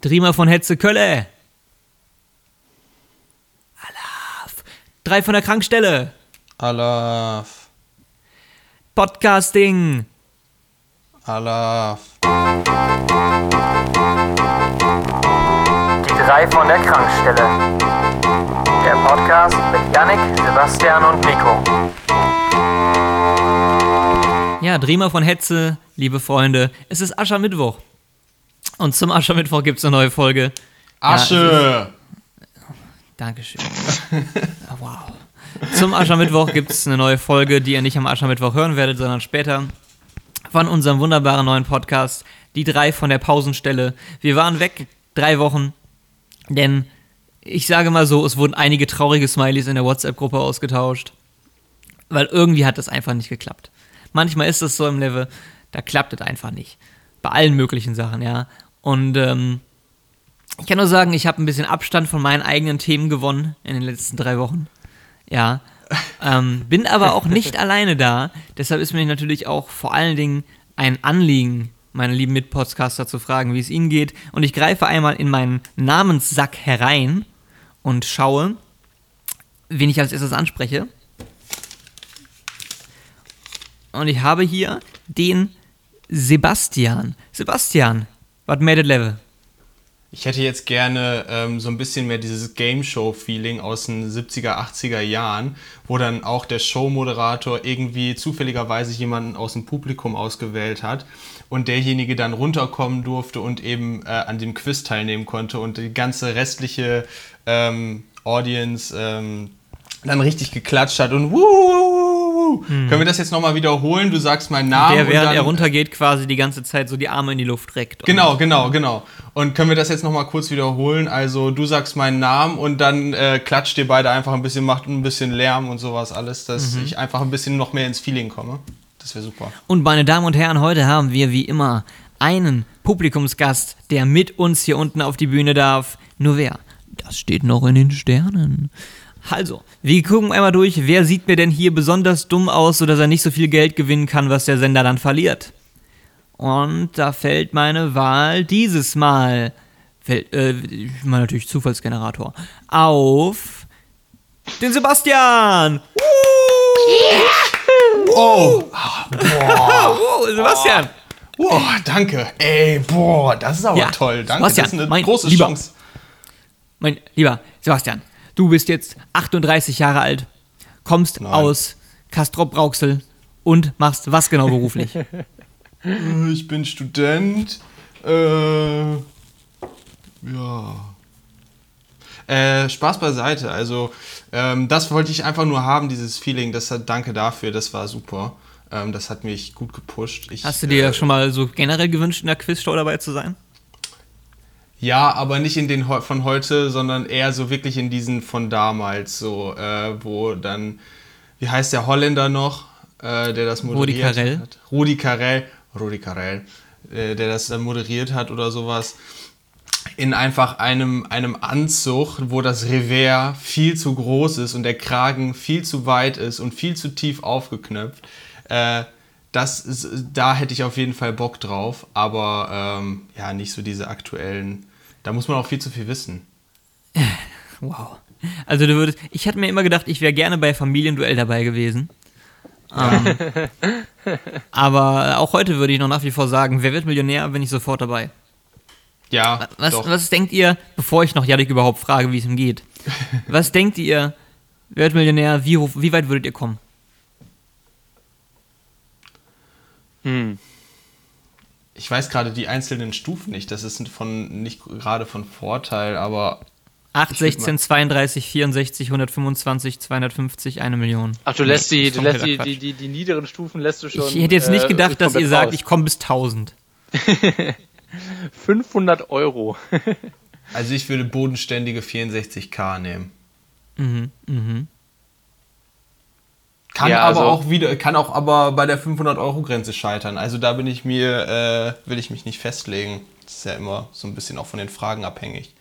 Driemer von Hetze Kölle. Alaf. Drei von der Krankstelle. Alaf. Podcasting. Alaf. Die drei von der Krankstelle. Der Podcast mit Yannick, Sebastian und Nico. Ja, Driemer von Hetze, liebe Freunde. Es ist Aschermittwoch. Und zum Aschermittwoch gibt es eine neue Folge. Asche! Dankeschön. Ah, wow. Zum Aschermittwoch gibt es eine neue Folge, die ihr nicht am Aschermittwoch hören werdet, sondern später. Von unserem wunderbaren neuen Podcast, die drei von der Pausenstelle. Wir waren weg, drei Wochen, denn ich sage mal so, es wurden einige traurige Smileys in der WhatsApp-Gruppe ausgetauscht, weil irgendwie hat das einfach nicht geklappt. Manchmal ist es so im Level, da klappt es einfach nicht. Bei allen möglichen Sachen, ja. Und ähm, ich kann nur sagen, ich habe ein bisschen Abstand von meinen eigenen Themen gewonnen in den letzten drei Wochen. Ja. Ähm, bin aber auch nicht alleine da. Deshalb ist mir natürlich auch vor allen Dingen ein Anliegen, meine lieben Mitpodcaster zu fragen, wie es ihnen geht. Und ich greife einmal in meinen Namenssack herein und schaue, wen ich als erstes anspreche. Und ich habe hier den Sebastian. Sebastian, was made it level? Ich hätte jetzt gerne ähm, so ein bisschen mehr dieses Game Show-Feeling aus den 70er, 80er Jahren, wo dann auch der Showmoderator irgendwie zufälligerweise jemanden aus dem Publikum ausgewählt hat und derjenige dann runterkommen durfte und eben äh, an dem Quiz teilnehmen konnte und die ganze restliche ähm, Audience ähm, dann richtig geklatscht hat und wuhu, Können wir das jetzt nochmal wiederholen? Du sagst meinen Namen. Der, und während dann, er runtergeht, quasi die ganze Zeit so die Arme in die Luft reckt. Genau, genau, genau. Und können wir das jetzt nochmal kurz wiederholen? Also du sagst meinen Namen und dann äh, klatscht ihr beide einfach ein bisschen, macht ein bisschen Lärm und sowas alles, dass ich einfach ein bisschen noch mehr ins Feeling komme. Das wäre super. Und meine Damen und Herren, heute haben wir wie immer einen Publikumsgast, der mit uns hier unten auf die Bühne darf. Nur wer? Das steht noch in den Sternen. Also, wir gucken einmal durch, wer sieht mir denn hier besonders dumm aus, sodass er nicht so viel Geld gewinnen kann, was der Sender dann verliert. Und da fällt meine Wahl dieses Mal, fällt, äh, ich meine natürlich Zufallsgenerator, auf den Sebastian! Oh, Oh, Sebastian! oh, danke. Ey, boah, das ist aber Ja, toll. Danke, Sebastian, das ist eine mein große Lieber. Chance. Mein lieber Sebastian, du bist jetzt 38 Jahre alt, kommst Nein. aus Castrop-Rauxel und machst was genau beruflich? Ich bin Student. Äh, ja. Äh, Spaß beiseite. Also, ähm, das wollte ich einfach nur haben, dieses Feeling. Das hat, danke dafür, das war super. Ähm, das hat mich gut gepusht. Ich, Hast du dir äh, schon mal so generell gewünscht, in der Quizshow dabei zu sein? Ja, aber nicht in den von heute, sondern eher so wirklich in diesen von damals, so, äh, wo dann, wie heißt der Holländer noch, äh, der das Rudi moderiert Carrell? hat? Rudi Carrell. Rudi Carrell, äh, der das dann moderiert hat oder sowas. In einfach einem, einem Anzug, wo das Revers viel zu groß ist und der Kragen viel zu weit ist und viel zu tief aufgeknöpft. Äh, das ist, da hätte ich auf jeden Fall Bock drauf, aber ähm, ja, nicht so diese aktuellen. Da muss man auch viel zu viel wissen. Wow. Also du würdest, ich hatte mir immer gedacht, ich wäre gerne bei Familienduell dabei gewesen. Ähm, aber auch heute würde ich noch nach wie vor sagen, wer wird Millionär, bin ich sofort dabei. Ja, Was, doch. was denkt ihr, bevor ich noch Jadik überhaupt frage, wie es ihm geht, was denkt ihr, wer wird Millionär, wie, wie weit würdet ihr kommen? Hm. Ich weiß gerade die einzelnen Stufen nicht. Das ist von nicht gerade von Vorteil, aber 8, Ich würd 16, 32, 64, 125, 250, eine Million. Ach, du lässt die, ist du lässt die, die, die, die niederen Stufen lässt du schon. Ich hätte jetzt nicht äh, gedacht, dass ihr sagt, raus. ich komme bis 1000. 500 Euro. also ich würde bodenständige 64k nehmen. Mhm, mhm. Kann Ja, aber also- auch wieder, kann auch aber bei der 500 Euro Grenze scheitern. Also da bin ich mir, äh, will ich mich nicht festlegen. Das ist ja immer so ein bisschen auch von den Fragen abhängig.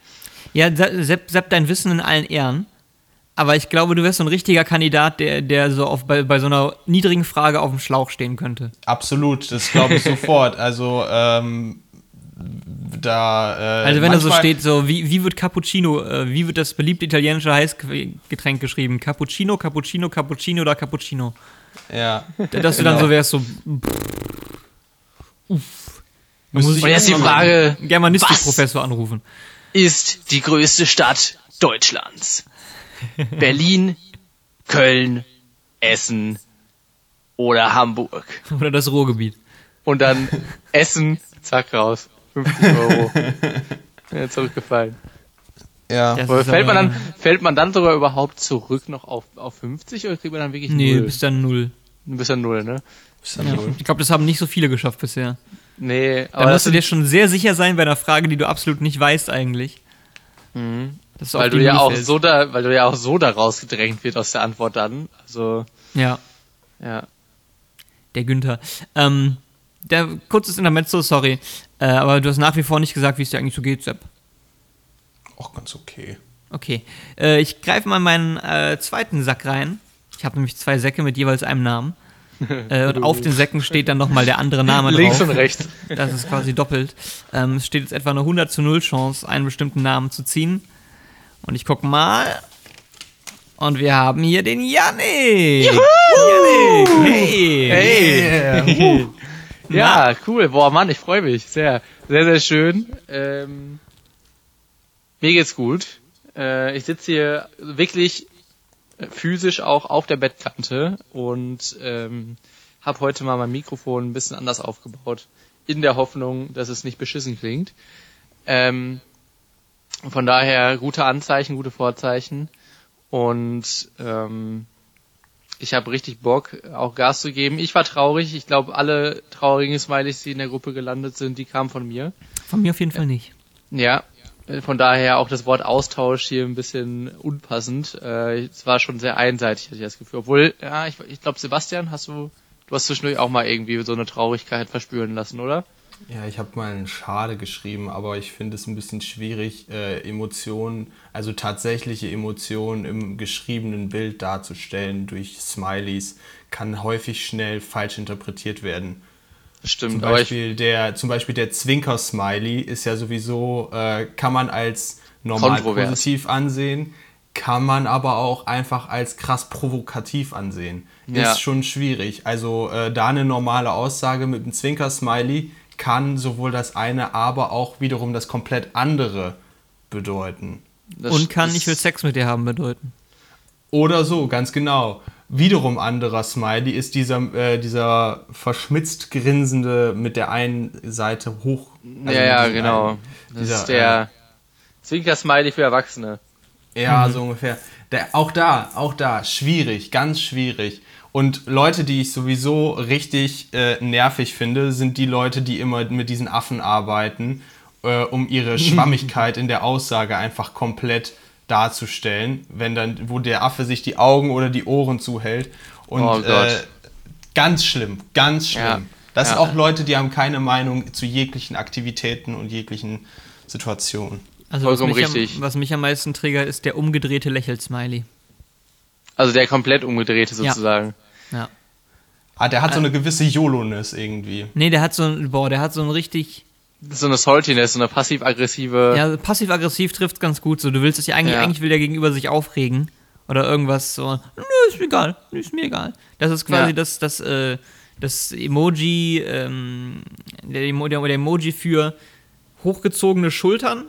Ja, Se- Sepp, Sepp, dein Wissen in allen Ehren. Aber ich glaube, du wärst so ein richtiger Kandidat, der, der so auf, bei, bei so einer niedrigen Frage auf dem Schlauch stehen könnte. Absolut, das glaube ich sofort. Also ähm, da. Äh, Also wenn da so steht, so wie, wie wird Cappuccino, äh, wie wird das beliebte italienische Heißgetränk geschrieben? Cappuccino, Cappuccino, Cappuccino oder Cappuccino? Ja. Dass du dann Genau. so wärst, so Muss ich Und jetzt die Frage, Germanistikprofessor anrufen. ist die größte Stadt Deutschlands? Berlin, Köln, Essen oder Hamburg? Oder das Ruhrgebiet. Und dann Essen, zack raus. 50 Euro. Ja, zurückgefallen. Ja. Das Aber ist fällt man dann, fällt man dann sogar überhaupt zurück noch auf, auf 50 oder kriegt man dann wirklich Nee, null? bis dann null. Du bist ja null, ne? Ist dann Ja. so. Ich glaube, das haben nicht so viele geschafft bisher. Nee, aber das musst du dir schon sehr sicher sein bei einer Frage, die du absolut nicht weißt eigentlich. Mhm. Weil du ja auch fällst. so da, weil du ja auch so da rausgedrängt wird aus der Antwort dann. Also, Ja, ja. der Günther. Ähm, der kurzes Intermezzo, sorry. Äh, aber du hast nach wie vor nicht gesagt, wie es dir eigentlich so geht, Sepp. Auch ganz okay. Okay. Äh, ich greife mal in meinen äh, zweiten Sack rein. Ich habe nämlich zwei Säcke mit jeweils einem Namen. äh, und auf den Säcken steht dann nochmal der andere Name Links drauf. und rechts. Das ist quasi doppelt. Ähm, es steht jetzt etwa eine 100 zu 0 Chance, einen bestimmten Namen zu ziehen. Und ich gucke mal. Und wir haben hier den Yannick. Yannick. Hey. Hey! ja, cool. Boah, Mann, ich freue mich. Sehr, sehr, sehr schön. Ähm, mir geht's gut. Äh, ich sitze hier wirklich physisch auch auf der Bettkante und ähm, habe heute mal mein Mikrofon ein bisschen anders aufgebaut, in der Hoffnung, dass es nicht beschissen klingt. Ähm, von daher gute Anzeichen, gute Vorzeichen und ähm, ich habe richtig Bock, auch Gas zu geben. Ich war traurig. Ich glaube, alle traurigen Smileys, die in der Gruppe gelandet sind, die kamen von mir. Von mir auf jeden Fall nicht. Ja, äh, von daher auch das Wort Austausch hier ein bisschen unpassend. Äh, Es war schon sehr einseitig, hatte ich das Gefühl. Obwohl, ja, ich, ich glaube, Sebastian, hast du, du hast zwischendurch auch mal irgendwie so eine Traurigkeit verspüren lassen, oder? Ja, ich habe mal einen Schade geschrieben, aber ich finde es ein bisschen schwierig, äh, Emotionen, also tatsächliche Emotionen im geschriebenen Bild darzustellen durch Smileys, kann häufig schnell falsch interpretiert werden. Stimmt, Zum Beispiel, der, zum Beispiel der Zwinker-Smiley ist ja sowieso, äh, kann man als normal Kontrovers. positiv ansehen, kann man aber auch einfach als krass provokativ ansehen. Ja. Ist schon schwierig. Also äh, da eine normale Aussage mit einem Zwinker-Smiley kann sowohl das eine, aber auch wiederum das komplett andere bedeuten. das, Und kann ich will Sex mit dir haben bedeuten. Oder so, ganz genau. Wiederum anderer Smiley ist dieser, äh, dieser verschmitzt grinsende mit der einen Seite hoch. also Ja, ja, genau. einen- Das dieser, ist der Zwinker-Smiley für Erwachsene. Ja, so ungefähr. Der, auch da, auch da, schwierig, ganz schwierig. Und Leute, die ich sowieso richtig äh, nervig finde, sind die Leute, die immer mit diesen Affen arbeiten, äh, um ihre Schwammigkeit in der Aussage einfach komplett darzustellen, wenn dann, wo der Affe sich die Augen oder die Ohren zuhält. Und Oh Gott. äh, ganz schlimm, ganz schlimm. Ja. Das sind Ja. auch Leute, die haben keine Meinung zu jeglichen Aktivitäten und jeglichen Situationen. Also was mich, am, richtig. was mich am meisten triggert, ist der umgedrehte Lächel-Smiley. Also der komplett umgedrehte sozusagen. Ja. Ah, der hat Äh. so eine gewisse YOLO-ness irgendwie. Nee, der hat so ein, boah, der hat so ein richtig, So eine Saltiness, so eine passiv-aggressive. ja, passiv-aggressiv trifft ganz gut so. Du willst dich eigentlich, Ja. eigentlich will der gegenüber sich aufregen. Oder irgendwas so, nö, ist mir egal, nö, ist mir egal. Das ist quasi Ja. das, das, äh, das Emoji, ähm, der, Emo, der, der Emoji für hochgezogene Schultern.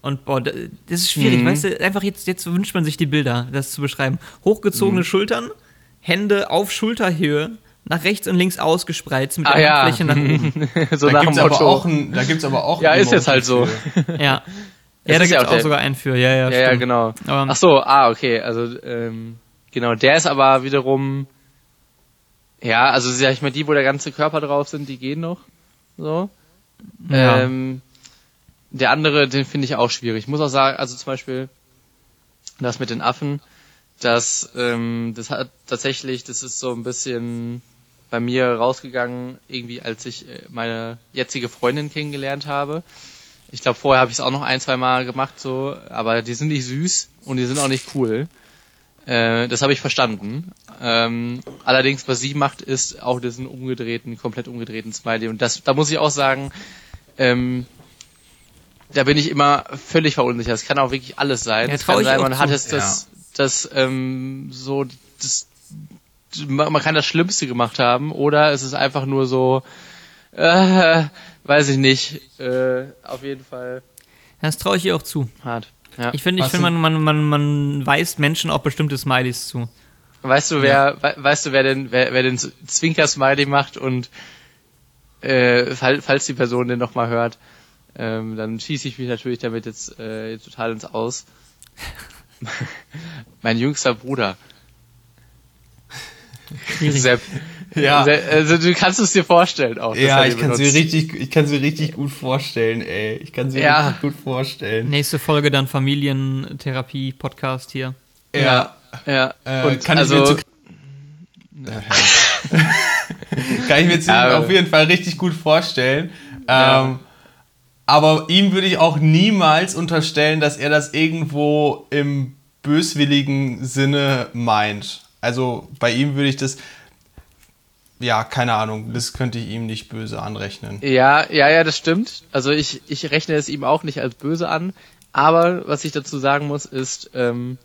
Und boah, da- das ist schwierig, Mhm. weißt du, einfach jetzt, jetzt wünscht man sich die Bilder, das zu beschreiben. Hochgezogene Mhm. Schultern, Hände auf Schulterhöhe, nach rechts und links ausgespreizt mit Ah der ja. Handfläche nach oben. so Da nach dem gibt's, aber Motto. auch ein, da gibt's aber auch Ja, ist jetzt halt so. Ja. Ja, da gibt ja es auch auch sogar einen für, ja, ja. Ja, ja, genau. Aber- Ach so, ah, okay, also ähm, genau, der ist aber wiederum ja, also sag ich mal, die, wo der ganze Körper drauf sind, die gehen noch so. Ja. Ähm, der andere, den finde ich auch schwierig. Ich muss auch sagen, also zum Beispiel das mit den Affen, das, ähm, das hat tatsächlich, das ist so ein bisschen bei mir rausgegangen, irgendwie als ich äh, meine jetzige Freundin kennengelernt habe. Ich glaube, vorher habe ich es auch noch ein, zwei Mal gemacht, so, aber die sind nicht süß und die sind auch nicht cool. Äh, das habe ich verstanden. Ähm, allerdings, was sie macht, ist auch diesen umgedrehten, komplett umgedrehten Smiley. Und das, da muss ich auch sagen, ähm, da bin ich immer völlig verunsichert. Es kann auch wirklich alles sein. Ja, es kann sein, man hat es das, das, ähm, so, das, man man kann das Schlimmste gemacht haben oder es ist einfach nur so, äh, weiß ich nicht, äh, auf jeden Fall Das traue ich ihr auch zu. hart. Ja. Ich finde, ich finde, man, man, man, man weist Menschen auch bestimmte Smileys zu. Weißt du, wer, we weißt du, wer den, wer, wer den Zwinker-Smiley macht und äh, fall, falls die Person den nochmal hört, ähm, dann schieße ich mich natürlich damit jetzt äh, total ins Aus. mein jüngster Bruder. Sepp. Ja. Also du kannst es dir vorstellen auch. Ja, ich kann sie richtig, ich kann sie richtig gut vorstellen, ey. Ich kann sie Ja. richtig gut vorstellen. Nächste Folge dann Familientherapie-Podcast hier. Ja, ja. Äh, und kann also, ich mir zu kann ich mir Ja, auf jeden Fall richtig gut vorstellen. Ja. Aber ihm würde ich auch niemals unterstellen, dass er das irgendwo im böswilligen Sinne meint. Also bei ihm würde ich das, ja, keine Ahnung, das könnte ich ihm nicht böse anrechnen. Ja, ja, ja, das stimmt. Also ich, ich rechne es ihm auch nicht als böse an. Aber was ich dazu sagen muss, ist, ähm,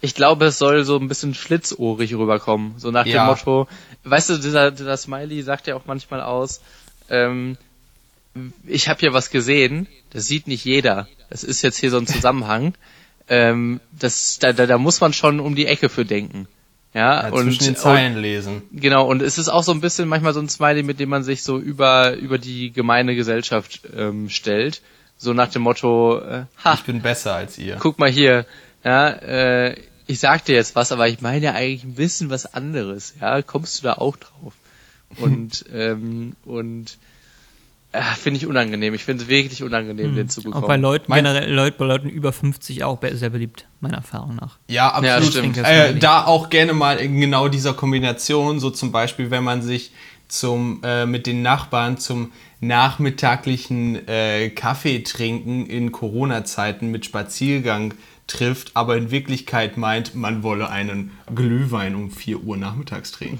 ich glaube, es soll so ein bisschen schlitzohrig rüberkommen. So nach Ja. dem Motto, weißt du, dieser, dieser Smiley sagt ja auch manchmal aus, ähm, ich habe hier was gesehen, das sieht nicht jeder. Das ist jetzt hier so ein Zusammenhang. ähm, das, da, da, da muss man schon um die Ecke für denken. Ja, Ja, und, zwischen den Zeilen lesen. Genau, und es ist auch so ein bisschen manchmal so ein Smiley, mit dem man sich so über, über die gemeine Gesellschaft ähm, stellt. So nach dem Motto, äh, ha, Ich bin besser als ihr. guck mal hier, ja, äh, ich sag dir jetzt was, aber ich meine ja eigentlich ein bisschen was anderes, ja, kommst du da auch drauf? Und, ähm, und finde ich unangenehm. Ich finde es wirklich unangenehm, den zu Auch bekommen. bei Leuten, Mein- generell, Leut, bei Leuten über 50 auch sehr beliebt, meiner Erfahrung nach. Ja, absolut. stimmt. Äh, da auch gerne mal in genau dieser Kombination, so zum Beispiel, wenn man sich zum, äh, mit den Nachbarn zum nachmittaglichen äh, Kaffee trinken in Corona-Zeiten mit Spaziergang trifft, aber in Wirklichkeit meint, man wolle einen Glühwein um 4 Uhr nachmittags trinken.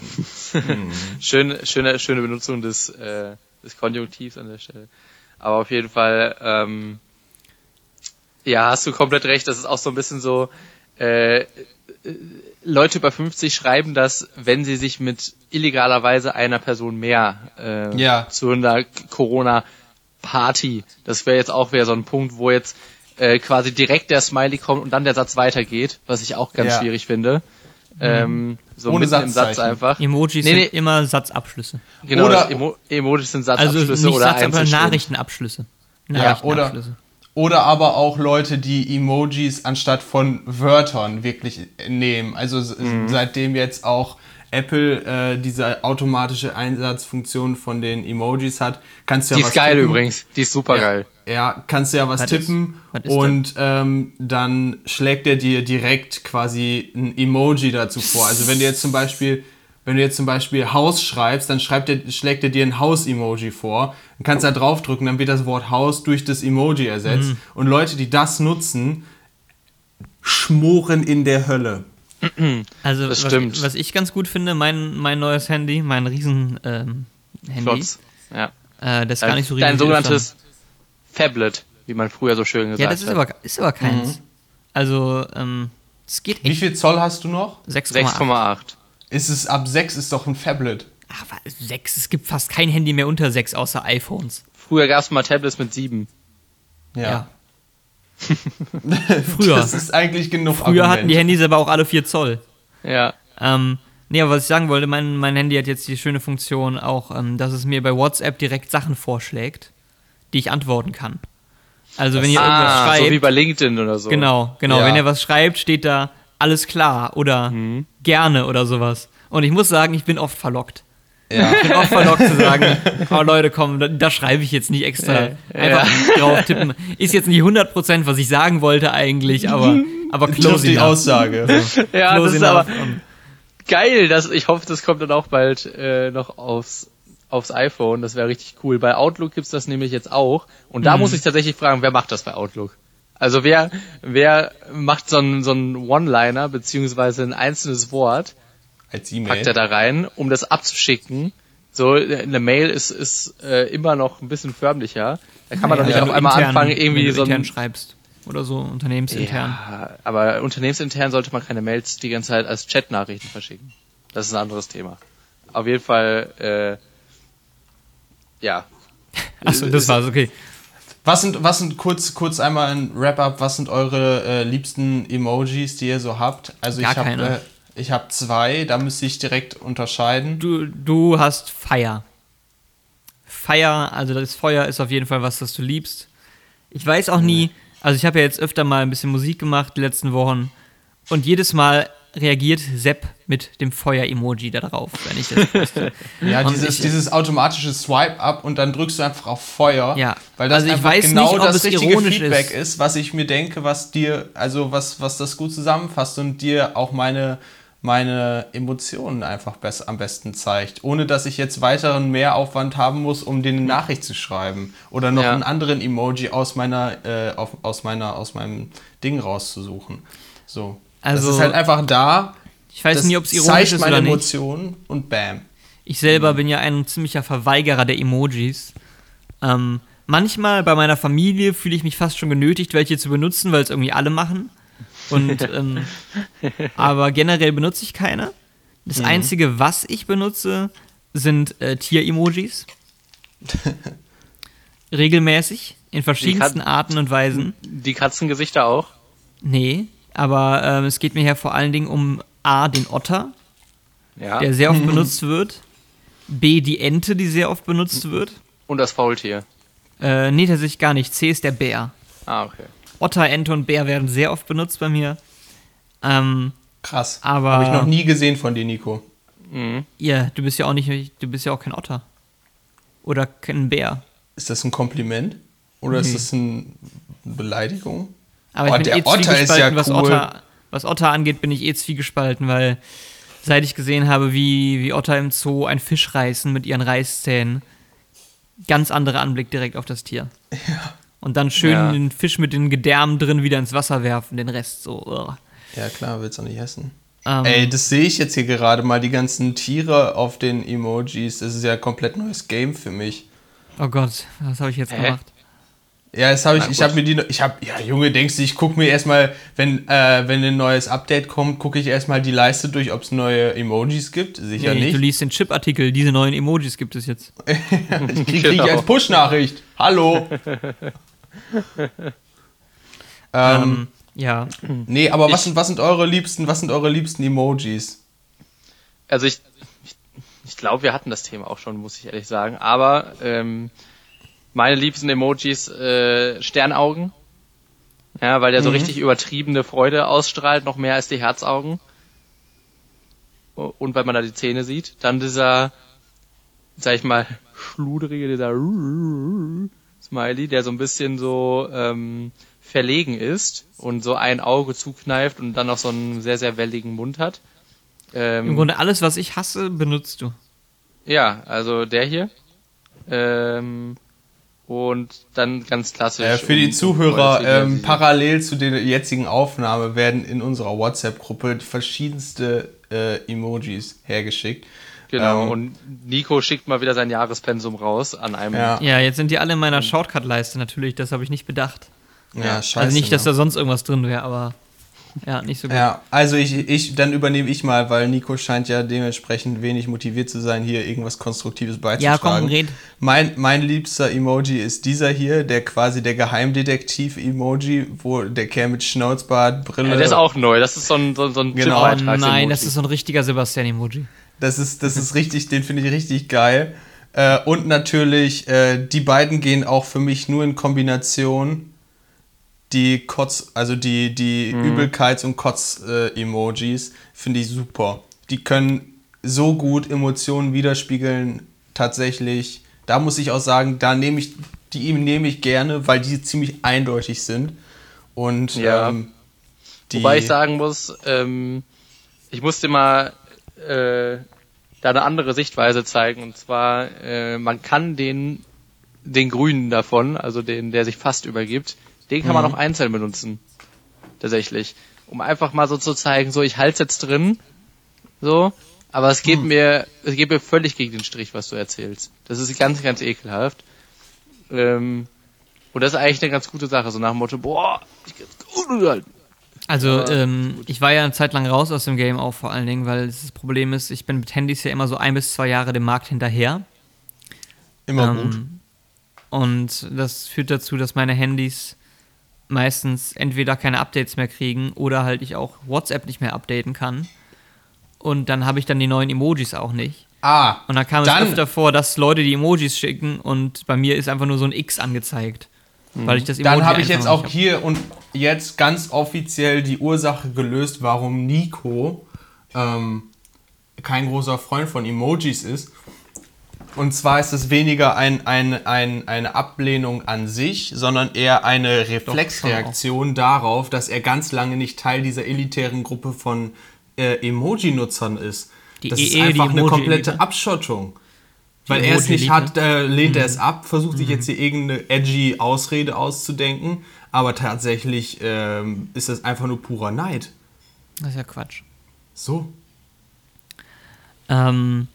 Schöne, schöne, schöne Benutzung des, äh, des Konjunktivs an der Stelle. Aber auf jeden Fall, ähm, ja, hast du komplett recht. Das ist auch so ein bisschen so, äh, Leute über 50 schreiben das, wenn sie sich mit illegalerweise einer Person mehr äh, Ja. zu einer Corona-Party. Das wäre jetzt auch wieder so ein Punkt, wo jetzt äh, quasi direkt der Smiley kommt und dann der Satz weitergeht, was ich auch ganz Ja. schwierig finde. Ähm, so Ohne mitten im Satz einfach. Emojis Nee, sind nee. immer Satzabschlüsse. Genau, Oder- Emo Emojis sind Also Satzabschlüsse nicht oder Satz, aber Einzelstimmen. Nachrichtenabschlüsse. Ja, oder, Nachrichtenabschlüsse. oder aber auch Leute, die Emojis anstatt von Wörtern wirklich nehmen. Also Mhm. seitdem jetzt auch Apple äh, diese automatische Einsatzfunktion von den Emojis hat, kannst du ja Die was ist geil tippen. übrigens. Die ist super geil. Ja, kannst du ja was Was ist- tippen was ist und ähm, dann schlägt er dir direkt quasi ein Emoji dazu vor. Also wenn du jetzt zum Beispiel, wenn du jetzt zum Beispiel Haus schreibst, dann schreibt er, schlägt er dir ein Haus-Emoji vor. Dann kannst du da draufdrücken, dann wird das Wort Haus durch das Emoji ersetzt. Mhm. Und Leute, die das nutzen, schmoren in der Hölle. Also Das was, stimmt. was ich ganz gut finde, mein, mein neues Handy, mein riesen ähm. Ja. äh, das ist gar nicht so riesig. Dein ist sogenanntes Phablet, wie man früher so schön gesagt Ja, das ist hat. aber, ist aber keins. Also, ähm, es geht Wie echt. viel Zoll hast du noch? 6,8. 6,8. Ist es ab 6 ist doch ein Phablet. Ach, wa- 6, es gibt fast kein Handy mehr unter 6 außer iPhones. Früher gab es mal Tablets mit 7. Ja. Früher. Das ist eigentlich genug Früher hatten Argument. die Handys aber auch alle 4 Zoll. Ja. Ähm, nee, aber was ich sagen wollte, mein, mein Handy hat jetzt die schöne Funktion auch, ähm, dass es mir bei WhatsApp direkt Sachen vorschlägt, die ich antworten kann. Also wenn ihr irgendwas Ah, schreibt, so wie bei LinkedIn oder so. genau, genau, Ja. wenn ihr was schreibt, steht da alles klar oder Mhm. gerne oder sowas. Und ich muss sagen, ich bin oft verlockt. Ja. Ich bin oft verlockt zu sagen, oh Leute, komm, da, da schreibe ich jetzt nicht extra. Ja, Einfach drauf tippen. Ist jetzt nicht 100%, was ich sagen wollte eigentlich, aber, aber close die. Aussage. Ja, das ist aber geil. Das, ich hoffe, das kommt dann auch bald äh, noch aufs, aufs iPhone. Das wäre richtig cool. Bei Outlook gibt's das nämlich jetzt auch. Und Mhm. da muss ich tatsächlich fragen, wer macht das bei Outlook? Also wer, wer macht so einen so einen One-Liner beziehungsweise ein einzelnes Wort, Als packt er E-Mail. da rein, um das abzuschicken So, eine Mail ist, ist äh, immer noch ein bisschen förmlicher. Da kann man doch nicht wenn auf einmal intern- anfangen, wenn irgendwie du so intern ein, schreibst oder so unternehmensintern. Ja, aber unternehmensintern sollte man keine Mails die ganze Zeit als Chatnachrichten verschicken. Das ist ein anderes Thema. Auf jeden Fall, äh, ja. Achso, das war's, okay. Was sind, was sind kurz, kurz einmal ein Wrap-up, was sind eure äh, liebsten Emojis, die ihr so habt? Also Gar ich habe keine. äh, ich habe zwei, da müsste ich direkt unterscheiden. Du, du hast Feier. Feier, also das Feuer ist auf jeden Fall was, das du liebst. Ich weiß auch nie, also ich habe ja jetzt öfter mal ein bisschen Musik gemacht die letzten Wochen und jedes Mal reagiert Sepp mit dem Feuer-Emoji da drauf, wenn ich das poste. Ja, Und dieses, ich- dieses automatische Swipe-Up und dann drückst du einfach auf Feuer. Ja. Weil das Also ich einfach weiß genau nicht, das es richtige ironisch Feedback ist. ist. was ich mir denke, was dir, also was, was das gut zusammenfasst und dir auch meine, meine Emotionen einfach best, am besten zeigt. Ohne dass ich jetzt weiteren Mehraufwand haben muss, um den eine Nachricht zu schreiben. Oder noch Ja. einen anderen Emoji aus meiner, äh, auf, aus meiner, aus meinem Ding rauszusuchen. So. Also- das ist halt einfach da. Ich weiß das nie, ob es ironisch zeigt ist meine oder nicht. Emotionen und bam. Ich selber bin ja ein ziemlicher Verweigerer der Emojis. Ähm, manchmal bei meiner Familie fühle ich mich fast schon genötigt, welche zu benutzen, weil es irgendwie alle machen. Und, ähm, aber generell benutze ich keine. Das Einzige, was ich benutze, sind äh, Tier-Emojis. Regelmäßig, in verschiedensten Arten und Weisen. Die Katzengesichter auch. Nee, aber ähm, es geht mir hier vor allen Dingen um A, den Otter, Ja. der sehr oft benutzt wird. B, die Ente, die sehr oft benutzt wird. Und das Faultier. Äh, nee, tatsächlich gar nicht. C ist der Bär. Ah, okay. Otter, Ente und Bär werden sehr oft benutzt bei mir. Ähm, Krass. Aber- Habe ich noch nie gesehen von dir, Nico. Mhm. ja, du bist ja auch nicht, du bist ja auch kein Otter. Oder kein Bär. Ist das ein Kompliment? Oder ist das eine Beleidigung? Aber Oh, ich bin der eh Otter ist ja was, cool. Otter, was Otter angeht, bin ich eh zwiegespalten, weil seit ich gesehen habe, wie, wie Otter im Zoo einen Fisch reißen mit ihren Reißzähnen, ganz anderer Anblick direkt auf das Tier. Und dann schön Ja. den Fisch mit den Gedärmen drin wieder ins Wasser werfen, den Rest so. ugh. Ja, klar, willst du nicht essen. Ähm, Ey, das sehe ich jetzt hier gerade mal, die ganzen Tiere auf den Emojis. Das ist ja ein komplett neues Game für mich. oh Gott, was habe ich jetzt Hä? gemacht? Ja, das habe ich, Na ich habe mir die, ich habe, ja, Junge, denkst du, ich gucke mir erstmal, wenn, äh, wenn ein neues Update kommt, gucke ich erstmal die Leiste durch, ob es neue Emojis gibt. Sicher Nee, Du nicht. liest den Chip-Artikel, diese neuen Emojis gibt es jetzt. Ich kriege Genau. ich als Push-Nachricht. Hallo. ähm, Ähm, ja. nee, aber was sind, was sind eure liebsten, was sind eure liebsten Emojis? Also ich, ich, ich glaube, wir hatten das Thema auch schon, muss ich ehrlich sagen. Aber ähm, meine liebsten Emojis, äh, Sternaugen. Ja, weil der so richtig übertriebene Freude ausstrahlt, noch mehr als die Herzaugen. Und weil man da die Zähne sieht. Dann dieser, sag ich mal, schluderige, dieser Smiley, der so ein bisschen so ähm, verlegen ist und so ein Auge zukneift und dann noch so einen sehr, sehr welligen Mund hat. Ähm, Im Grunde alles, was ich hasse, benutzt du. ja, also der hier. Ähm, und dann ganz klassisch. Äh, für die Zuhörer, ähm, parallel zu der jetzigen Aufnahme werden in unserer WhatsApp-Gruppe verschiedenste äh, Emojis hergeschickt. Genau, ähm, und Nico schickt mal wieder sein Jahrespensum raus an einem. Ja, Ja, jetzt sind die alle in meiner Shortcut-Leiste natürlich, das habe ich nicht bedacht. ja, scheiße. also nicht, dass ne? da sonst irgendwas drin wäre, aber ja, nicht so gut. Ja, also ich, ich, dann übernehme ich mal, weil Nico scheint ja dementsprechend wenig motiviert zu sein, hier irgendwas Konstruktives beizutragen. Ja, komm, red. Mein, mein liebster Emoji ist dieser hier, der quasi der Geheimdetektiv-Emoji, wo der Kerl mit Schnauzbart, Brille. Ja, der ist auch neu. Das ist so ein, so, so ein Genau. Oh nein, das ist so ein richtiger Sebastian-Emoji. Das ist, das ist richtig, den finde ich richtig geil. Äh, und natürlich, äh, die beiden gehen auch für mich nur in Kombination. Die Kotz, also die, die Übelkeits- und Kotz-Emojis finde ich super. Die können so gut Emotionen widerspiegeln, tatsächlich. Da muss ich auch sagen, da nehme ich, die nehme ich gerne, weil die ziemlich eindeutig sind. Und Ja. ähm, die, Wobei ich sagen muss, ähm, ich musste mal äh, da eine andere Sichtweise zeigen. Und zwar, äh, man kann den, den Grünen davon, also den, der sich fast übergibt, den kann man auch einzeln benutzen. Tatsächlich. Um einfach mal so zu zeigen, so ich halte jetzt drin, so, Aber es geht mir, es geht mir völlig gegen den Strich, was du erzählst. Das ist ganz, ganz ekelhaft. Ähm, und das ist eigentlich eine ganz gute Sache, so nach dem Motto, boah, ich kann's gut halten. Also, ähm, ich war ja eine Zeit lang raus aus dem Game auch vor allen Dingen, weil das Problem ist, ich bin mit Handys ja immer so ein bis zwei Jahre dem Markt hinterher. Immer Ähm, gut. Und das führt dazu, dass meine Handys meistens entweder keine Updates mehr kriegen oder halt ich auch WhatsApp nicht mehr updaten kann. Und dann habe ich dann die neuen Emojis auch nicht. Ah, Und dann kam Dann- es öfter vor, dass Leute die Emojis schicken und bei mir ist einfach nur so ein X angezeigt. Weil ich das Emoji dann habe ich jetzt auch nicht hier und jetzt ganz offiziell die Ursache gelöst, warum Nico ähm, kein großer Freund von Emojis ist. Und zwar ist es weniger ein, ein, ein, eine Ablehnung an sich, sondern eher eine Reflexreaktion darauf, dass er ganz lange nicht Teil dieser elitären Gruppe von äh, Emoji-Nutzern ist. Die das ist EE, die einfach eine komplette? Abschottung. Weil er es nicht hat, äh, lehnt er es ab, versucht sich jetzt hier irgendeine edgy Ausrede auszudenken, aber tatsächlich ähm, ist das einfach nur purer Neid. Das ist ja Quatsch. So. Ähm,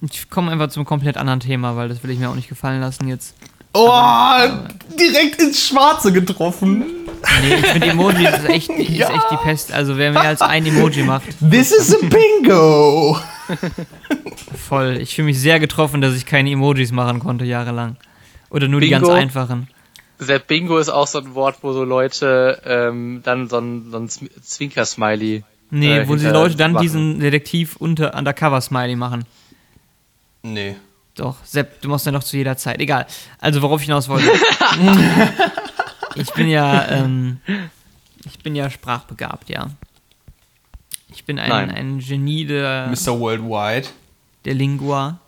ich komme einfach zum komplett anderen Thema, weil das will ich mir auch nicht gefallen lassen jetzt. Oh, direkt ins Schwarze getroffen. Nee, ich finde Emoji ist echt, ist Ja. echt die Pest. Also wer mehr als ein Emoji macht, This is a bingo. voll. Ich fühle mich sehr getroffen, dass ich keine Emojis machen konnte jahrelang. Oder nur die Bingo. ganz einfachen. Sepp Bingo ist auch so ein Wort, wo so Leute ähm, dann so ein, so ein Zw- Zwinker-Smiley. Nee, äh, wo die Leute dann machen. diesen Detektiv unter Undercover-Smiley machen. Nee. Doch, Sepp, du machst ja noch zu jeder Zeit. Egal. Also, worauf ich hinaus wollte. ich bin ja, ähm, ich bin ja sprachbegabt, ja. Ich bin ein, Nein. ein Genie der, Mr. Worldwide. der Lingua.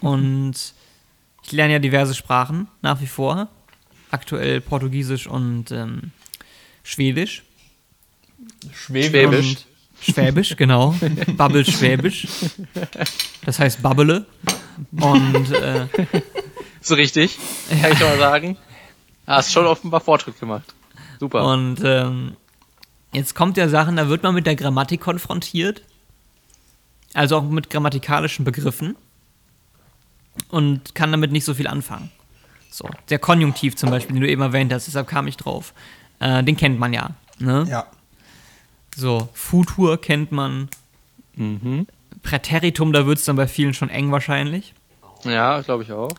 Und ich lerne ja diverse Sprachen nach wie vor. Aktuell Portugiesisch und ähm, Schwedisch. Schwäbisch. Schwäbisch. Und Schwäbisch, genau. Babbel Schwäbisch. Das heißt Babbele. Und äh, So richtig, kann ich schon mal sagen. Hast schon offenbar Fortschritt gemacht. Super. Und ähm, jetzt kommt ja Sachen, da wird man mit der Grammatik konfrontiert. Also auch mit grammatikalischen Begriffen. Und kann damit nicht so viel anfangen. So, der Konjunktiv zum Beispiel, den du eben erwähnt hast, deshalb kam ich drauf. Äh, den kennt man ja. Ne? Ja. So, Futur kennt man. mhm. Präteritum, da wird es dann bei vielen schon eng wahrscheinlich. Ja, glaube ich auch.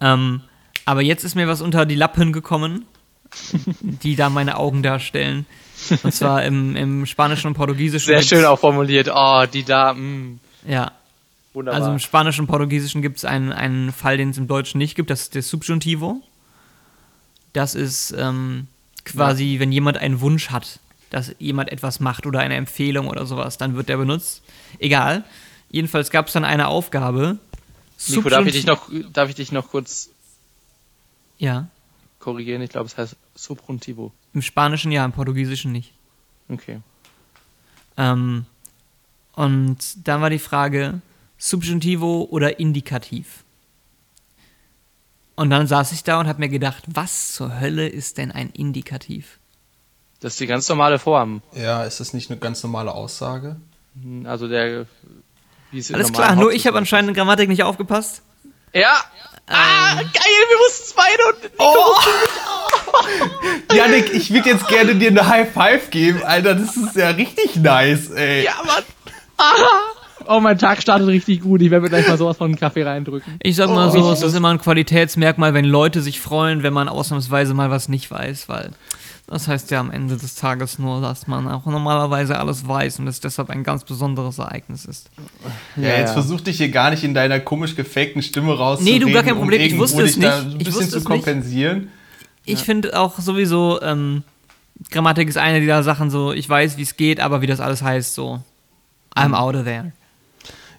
Ähm, aber jetzt ist mir was unter die Lappen gekommen, die da meine Augen darstellen. Und zwar im, im Spanischen und Portugiesischen. Sehr schön auch formuliert. Oh, die da, mh, Ja, wunderbar. also im Spanischen und Portugiesischen gibt es einen, einen Fall, den es im Deutschen nicht gibt, das ist der Subjuntivo. Das ist ähm, quasi, wenn jemand einen Wunsch hat, dass jemand etwas macht oder eine Empfehlung oder sowas, dann wird der benutzt. Egal. Jedenfalls gab es dann eine Aufgabe. Nico, darf ich dich noch, darf ich dich noch kurz Ja, korrigieren? Ich glaube, es heißt Subjuntivo. im Spanischen ja, im Portugiesischen nicht. Okay. Ähm, und dann war die Frage, Subjuntivo oder Indikativ? Und dann saß ich da und habe mir gedacht, was zur Hölle ist denn ein Indikativ? Das ist die ganz normale Form. Ja, ist das nicht eine ganz normale Aussage? Also der, Alles klar, nur ich habe anscheinend in Grammatik nicht aufgepasst. Ja! Ah, geil, wir wussten es beide und Janik, ich würde jetzt gerne dir eine High Five geben, Alter. Das ist ja richtig nice, ey. Ja, Mann! Oh, mein Tag startet richtig gut. Ich werde mir gleich mal sowas von einen Kaffee reindrücken. Ich sag mal Oh, so, ich- es ist immer ein Qualitätsmerkmal, wenn Leute sich freuen, wenn man ausnahmsweise mal was nicht weiß, weil das heißt ja am Ende des Tages nur, dass man auch normalerweise alles weiß und es deshalb ein ganz besonderes Ereignis ist. Ja, Ja, jetzt ja. versuch dich hier gar nicht in deiner komisch gefakten Stimme rauszureden. Nee, du, gar kein Problem. Ich irgendwo wusste es nicht. ein Ich bisschen wusste zu es nicht. kompensieren. Ich finde auch sowieso, ähm, Grammatik ist eine dieser Sachen so, ich weiß, wie es geht, aber wie das alles heißt, so, I'm out of there.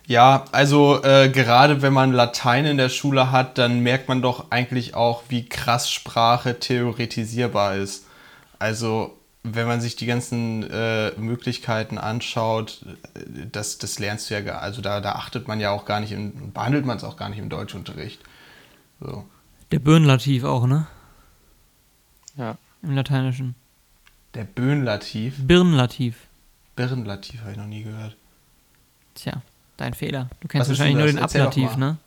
Ja, also äh, gerade wenn man Latein in der Schule hat, dann merkt man doch eigentlich auch, wie krass Sprache theoretisierbar ist. Also wenn man sich die ganzen äh, Möglichkeiten anschaut, äh, das, das lernst du ja gar, also da, da achtet man ja auch gar nicht, im, behandelt man es auch gar nicht im Deutschunterricht. So. Der Birnlativ auch, ne? Ja. Im Lateinischen. Der Böhnlativ, Birnlativ. Birnlativ habe ich noch nie gehört. Tja, dein Fehler. Du kennst wahrscheinlich nur den Erzähl Ablativ, ne?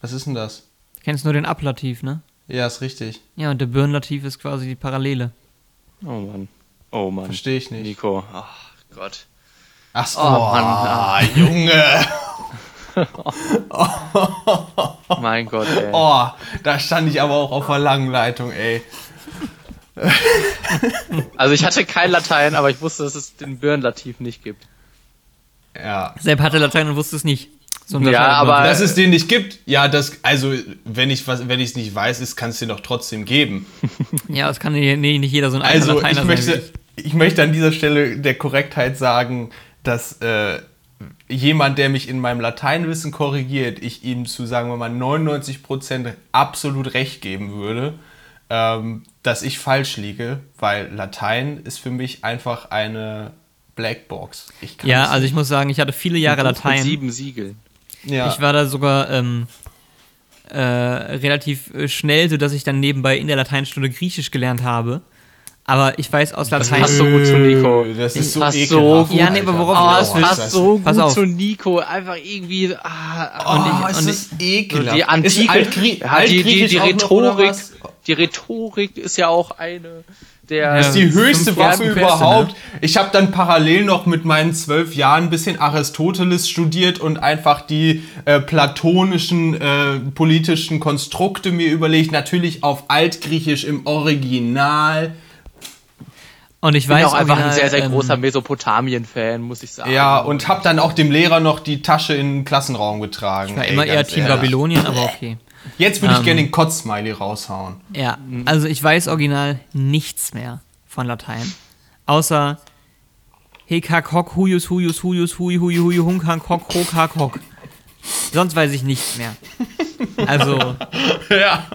Was ist denn das? Du kennst nur den Ablativ, ne? Ja, ist richtig. Ja, und der Birnlativ ist quasi die Parallele. Oh Mann. Oh Mann. Verstehe ich nicht. Nico. Ach Gott. Ach so, Oh, Mann. Junge. Mein Gott, ey. Oh, da stand ich aber auch auf der langen Leitung, ey. Also ich hatte kein Latein, aber ich wusste, dass es den Birnlativ nicht gibt. Ja. Sepp hatte Latein und wusste es nicht. So Ja, aber-. Dass es den nicht gibt, ja, das, also, wenn ich was, wenn ich es nicht weiß, ist, kann es den doch trotzdem geben. Ja, es kann nee, nicht jeder so ein alter Also, Lateiner ich sein. möchte, ich möchte an dieser Stelle der Korrektheit sagen, dass äh, jemand, der mich in meinem Lateinwissen korrigiert, ich ihm zu, sagen wir mal, 99% absolut recht geben würde, ähm, dass ich falsch liege, weil Latein ist für mich einfach eine Blackbox. Ich kann Ja, also ich muss sagen, ich hatte viele Jahre Buch Mit Latein. sieben Siegeln. ja. Ich war da sogar ähm, äh, relativ äh, schnell, sodass ich dann nebenbei in der Lateinstunde Griechisch gelernt habe. Aber ich weiß aus Latein. passt so gut zu Nico. Das ist so passt so gut. Ja, nee, aber worauf Oh, willst, passt so Pass gut auf. zu Nico. Einfach irgendwie. Ah, Oh, Und ich- ist und das ekelhaft. die Antike, ist Altgrie die, die, Altgriechisch die Rhetorik, was? die Rhetorik ist ja auch eine der. Das ist die höchste Waffe Jahre überhaupt. Beste, Ich habe dann parallel noch mit meinen zwölf Jahren ein bisschen Aristoteles studiert und einfach die äh, platonischen äh, politischen Konstrukte mir überlegt. Natürlich auf Altgriechisch im Original. Und ich Ich bin weiß auch einfach original, ein sehr, sehr ähm, großer Mesopotamien-Fan, muss ich sagen. Ja, und habe dann auch dem Lehrer noch die Tasche in den Klassenraum getragen. Ich war Ey, immer eher Team ehrlich. Babylonien, aber okay. Jetzt würde ich Ähm, gerne den Kotzsmiley raushauen. Ja, also ich weiß original nichts mehr von Latein. Außer Hekak, Hock, Huyus, Huyus, Huyus, Hui, Hui, Hui, Hunk, Hank, Hock, Hok, Hak, Hock. Sonst weiß ich nichts mehr. Also, Ja.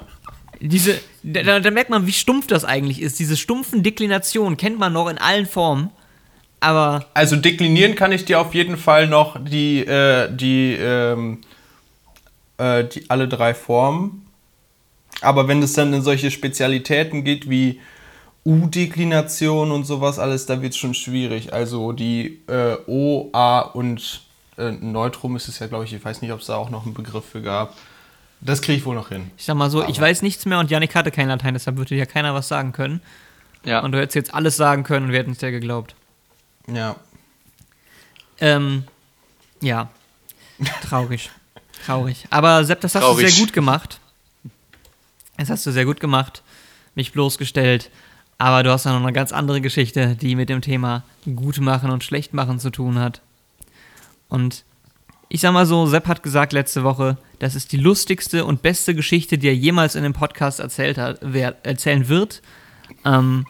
diese, da, da merkt man, wie stumpf das eigentlich ist. Diese stumpfen Deklinationen kennt man noch in allen Formen. Aber Also deklinieren kann ich dir auf jeden Fall noch die, äh, die, ähm, äh, die alle drei Formen. Aber wenn es dann in solche Spezialitäten geht wie U-Deklination und sowas alles, da wird es schon schwierig. Also die äh, O, A und äh, Neutrum ist es ja, glaube ich, ich weiß nicht, ob es da auch noch einen Begriff für gab. Das kriege ich wohl noch hin. ich sag mal so, ich weiß nichts mehr und Janik hatte kein Latein, deshalb würde ja keiner was sagen können. Ja. Und du hättest jetzt alles sagen können und wir hätten es dir geglaubt. Ja. Ähm, ja. Traurig. Traurig. Aber Sepp, das hast Traurig. du sehr gut gemacht. Das hast du sehr gut gemacht. Mich bloßgestellt. Aber du hast ja noch eine ganz andere Geschichte, die mit dem Thema gut machen und schlecht machen zu tun hat. Und ich sag mal so, Sepp hat gesagt letzte Woche, das ist die lustigste und beste Geschichte, die er jemals in dem Podcast erzählt hat, wer, erzählen wird. Ähm,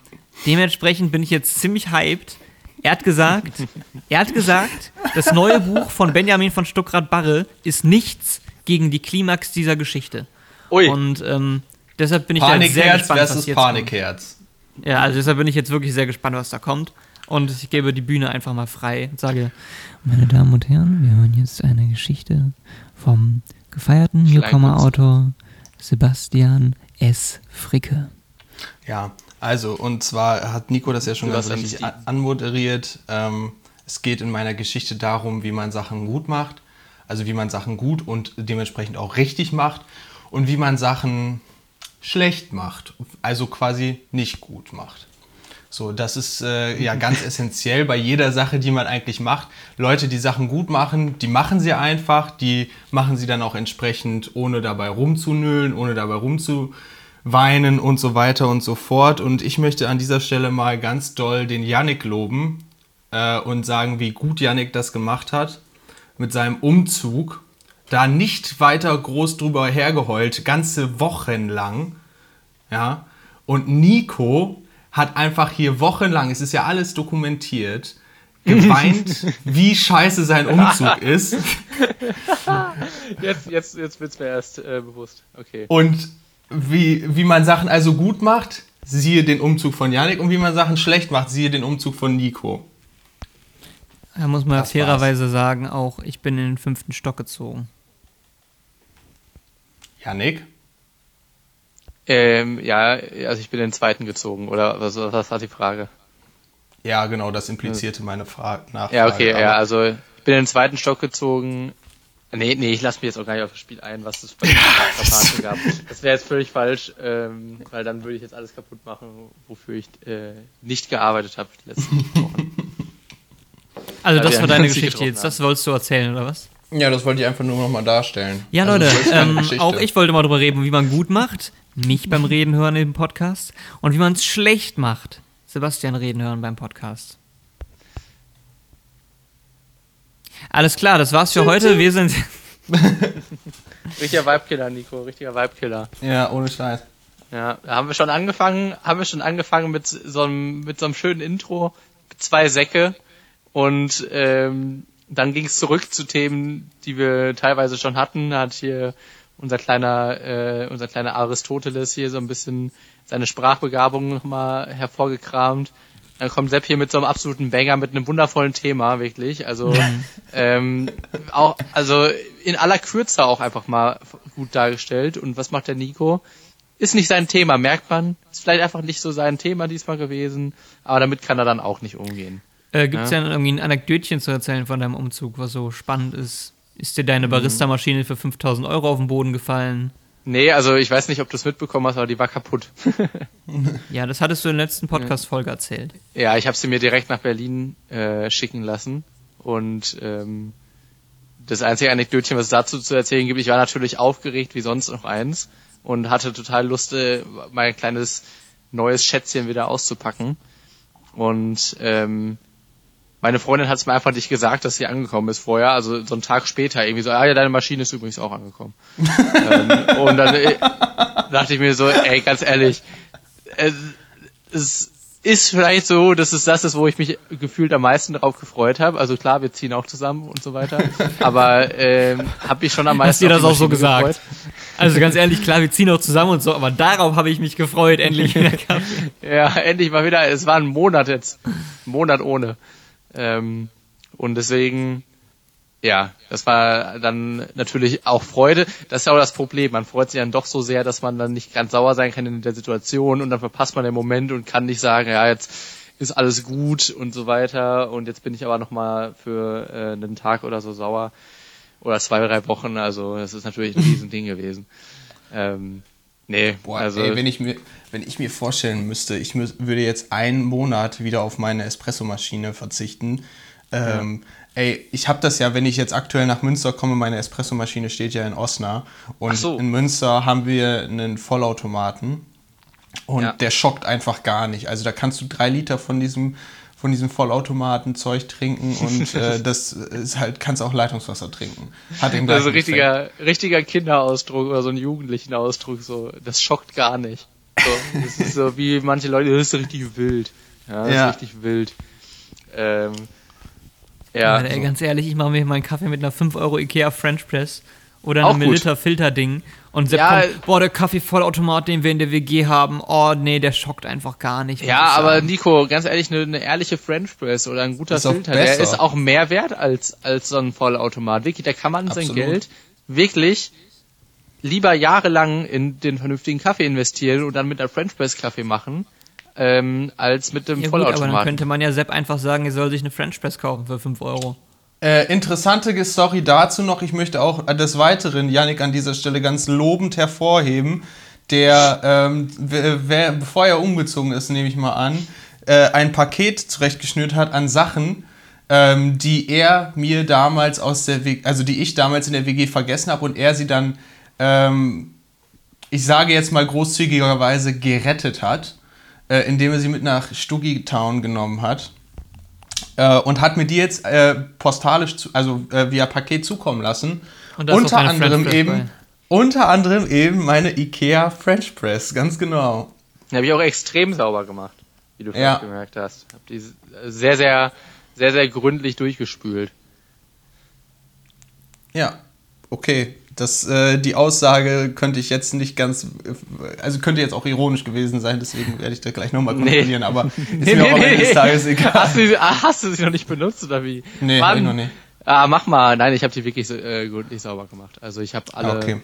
dementsprechend bin ich jetzt ziemlich hyped. Er hat gesagt, er hat gesagt, das neue Buch von Benjamin von Stuckrad-Barre ist nichts gegen die Klimax dieser Geschichte. Ui. Und ähm, deshalb bin ich da jetzt sehr gespannt, was jetzt Panikherz. kommt. Ja, also deshalb bin ich jetzt wirklich sehr gespannt, was da kommt. Und ich gebe die Bühne einfach mal frei und sage, meine Damen und Herren, wir hören jetzt eine Geschichte vom gefeierten Newcomer-Autor Sebastian S. Fricke. Ja, also und zwar hat Nico das ja schon ganz richtig an anmoderiert. Ähm, es geht in meiner Geschichte darum, wie man Sachen gut macht, also wie man Sachen gut und dementsprechend auch richtig macht und wie man Sachen schlecht macht, also quasi nicht gut macht. So, das ist äh, ja ganz essentiell bei jeder Sache, die man eigentlich macht. Leute, die Sachen gut machen, die machen sie einfach, die machen sie dann auch entsprechend, ohne dabei rumzunölen, ohne dabei rumzuweinen und so weiter und so fort. Und ich möchte an dieser Stelle mal ganz doll den Yannick loben äh, und sagen, wie gut Yannick das gemacht hat mit seinem Umzug. Da nicht weiter groß drüber hergeheult, ganze Wochen lang. Ja. Und Nico hat einfach hier wochenlang, es ist ja alles dokumentiert, geweint, wie scheiße sein Umzug ist. Jetzt, jetzt, jetzt wird's mir erst äh, bewusst. Okay. Und wie, wie man Sachen also gut macht, siehe den Umzug von Yannick. Und wie man Sachen schlecht macht, siehe den Umzug von Nico. Da muss man Das fairerweise sagen, auch ich bin in den fünften Stock gezogen. Yannick? Ähm, ja, also ich bin in den zweiten gezogen, oder was, was war die Frage? Ja, genau, das implizierte meine Frage nach. Ja, okay, ja, also ich bin in den zweiten Stock gezogen. Nee, nee, ich lasse mich jetzt auch gar nicht auf das Spiel ein, was es bei der gab. Das wäre jetzt völlig falsch, ähm, weil dann würde ich jetzt alles kaputt machen, wofür ich äh, nicht gearbeitet habe die letzten Wochen. Also Weil das war deine Geschichte jetzt, das wolltest du erzählen, oder was? Ja, das wollte ich einfach nur nochmal darstellen. Ja, Also, Leute, ähm, auch ich wollte mal drüber reden, wie man gut macht, mich beim Reden hören im Podcast und wie man es schlecht macht, Sebastian reden hören beim Podcast. Alles klar, das war's für heute. Wir sind Richtiger Vibekiller, Nico, richtiger Vibekiller. Ja, ohne Scheiß. Ja, da haben wir schon angefangen, haben wir schon angefangen mit so einem, mit so einem schönen Intro, zwei Säcke und ähm, dann ging es zurück zu Themen, die wir teilweise schon hatten. Da hat hier unser kleiner, äh, unser kleiner Aristoteles hier so ein bisschen seine Sprachbegabung nochmal hervorgekramt. Dann kommt Sepp hier mit so einem absoluten Banger, mit einem wundervollen Thema, wirklich. Also ähm, auch, also in aller Kürze auch einfach mal gut dargestellt. Und was macht der Nico? Ist nicht sein Thema, merkt man. Ist vielleicht einfach nicht so sein Thema diesmal gewesen, aber damit kann er dann auch nicht umgehen. Äh, Gibt es ja. irgendwie ein Anekdötchen zu erzählen von deinem Umzug, was so spannend ist? Ist dir deine Barista-Maschine für 5000 Euro auf den Boden gefallen? Nee, also ich weiß nicht, ob du es mitbekommen hast, aber die war kaputt. Ja, das hattest du in der letzten Podcast-Folge erzählt. ja, ich habe sie mir direkt nach Berlin äh, schicken lassen. Und ähm, das einzige Anekdötchen, was es dazu zu erzählen gibt, ich war natürlich aufgeregt wie sonst noch eins und hatte total Lust, äh, mein kleines neues Schätzchen wieder auszupacken. Und ähm, meine Freundin hat es mir einfach nicht gesagt, dass sie angekommen ist vorher, also so einen Tag später irgendwie so, ah ja, deine Maschine ist übrigens auch angekommen. ähm, und dann äh, dachte ich mir so, ey, ganz ehrlich, es, es ist vielleicht so, dass es das ist, wo ich mich gefühlt am meisten darauf gefreut habe. Also klar, wir ziehen auch zusammen und so weiter, aber ähm, habe ich schon am meisten Hast dir das auch so gesagt? gefreut. Also ganz ehrlich, klar, wir ziehen auch zusammen und so, aber darauf habe ich mich gefreut, endlich wieder Kaffee. Ja, endlich mal wieder. Es war ein Monat jetzt. Ein Monat ohne. Ähm, und deswegen, ja, das war dann natürlich auch Freude. Das ist ja auch das Problem. Man freut sich dann doch so sehr, dass man dann nicht ganz sauer sein kann in der Situation und dann verpasst man den Moment und kann nicht sagen, ja, jetzt ist alles gut und so weiter und jetzt bin ich aber nochmal für äh, einen Tag oder so sauer oder zwei, drei Wochen. Also das ist natürlich ein Riesending gewesen. Ähm, nee, Boah, also ey, wenn ich mir, wenn ich mir vorstellen müsste, ich mü würde jetzt einen Monat wieder auf meine Espressomaschine verzichten. Ähm, Ey, ich habe das ja, wenn ich jetzt aktuell nach Münster komme, meine Espressomaschine steht ja in Osnabrück und Ach so. in Münster haben wir einen Vollautomaten und Ja. der schockt einfach gar nicht. Also da kannst du drei Liter von diesem von diesem Vollautomaten-Zeug trinken und äh, das ist halt, kannst auch Leitungswasser trinken. Hat den gleichen richtiger, richtiger Kinderausdruck oder so ein jugendlichen Ausdruck, so, das schockt gar nicht. So, das ist so wie manche Leute, das ist richtig wild. Ja, das Ja. ist richtig wild. Ähm, Ja, ja, ey, ganz ehrlich, ich mache mir meinen Kaffee mit einer 5 Euro Ikea French Press oder Auch einem gut. Liter Filterding und Sepp Ja, kommt, boah, der Kaffeevollautomat, den wir in der WG haben, oh nee, der schockt einfach gar nicht. ja, aber sagen. Nico, ganz ehrlich, eine, eine ehrliche French Press oder ein guter Ist Filter, der ist auch mehr wert als, als so ein Vollautomat. Wirklich, da kann man sein Absolut. Geld wirklich lieber jahrelang in den vernünftigen Kaffee investieren und dann mit einer French Press Kaffee machen, ähm, als mit dem ja, gut, aber dann Vollautomaten. könnte man ja Sepp einfach sagen, er soll sich eine French Press kaufen für 5 Euro. Äh, interessante Story dazu noch. Ich möchte auch des Weiteren Yannick an dieser Stelle ganz lobend hervorheben, der, ähm, wer, bevor er umgezogen ist, nehme ich mal an, äh, ein Paket zurechtgeschnürt hat an Sachen, ähm, die er mir damals aus der WG, also die ich damals in der WG vergessen habe und er sie dann, ähm, ich sage jetzt mal großzügigerweise, gerettet hat, äh, indem er sie mit nach Stuggy Town genommen hat äh, und hat mir die jetzt äh, postalisch, zu, also äh, via Paket zukommen lassen. Und da ist unter auch deine French anderem Press eben, bei. unter anderem eben meine Ikea French Press, ganz genau. Die habe ich auch extrem sauber gemacht, wie du Ja. vielleicht gemerkt hast. Hab die sehr, sehr, sehr, sehr gründlich durchgespült. Ja, okay. Das, äh, die Aussage könnte ich jetzt nicht ganz, also könnte jetzt auch ironisch gewesen sein, deswegen werde ich da gleich nochmal Nee. kontrollieren, aber ist mir auch am Ende des Tages egal. Hast du, ah, hast du sie noch nicht benutzt oder wie? Nee, Mann. noch nicht. Ah, mach mal. Nein, ich habe die wirklich äh, gründlich sauber gemacht. Also ich habe alle, Ah, okay.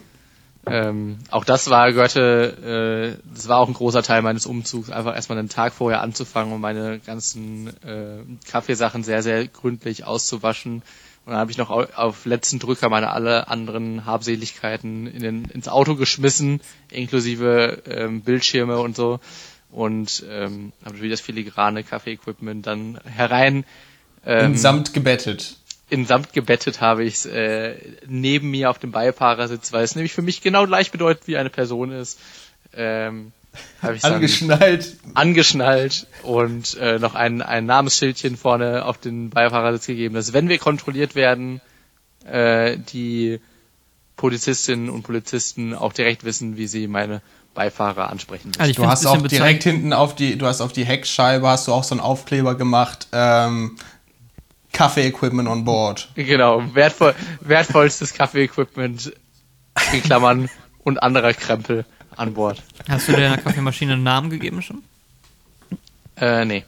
Ähm, auch das war gehörte, äh, das war auch ein großer Teil meines Umzugs, einfach erstmal einen Tag vorher anzufangen und meine ganzen äh, Kaffeesachen sehr, sehr gründlich auszuwaschen. Und dann habe ich noch au- auf letzten Drücker meine alle anderen Habseligkeiten in den, ins Auto geschmissen, inklusive ähm, Bildschirme und so. Und ähm, habe wieder das filigrane Kaffee-Equipment dann herein ähm, In Samt gebettet. in Samt gebettet habe ich es äh, neben mir auf dem Beifahrersitz, weil es nämlich für mich genau gleich bedeutet, wie eine Person ist. Ähm, habe ich dann Angeschnallt. angeschnallt und äh, noch ein, ein Namensschildchen vorne auf den Beifahrersitz gegeben, dass wenn wir kontrolliert werden, äh, die Polizistinnen und Polizisten auch direkt wissen, wie sie meine Beifahrer ansprechen müssen. Also ich Du hast auch direkt hinten auf die, du hast auf die Heckscheibe hast du auch so einen Aufkleber gemacht. Ähm, Kaffee-Equipment on board. Genau, wertvoll, wertvollstes Kaffee-Equipment in Klammern und anderer Krempel an Bord. Hast du deiner Kaffeemaschine einen Namen gegeben schon? Äh, nee.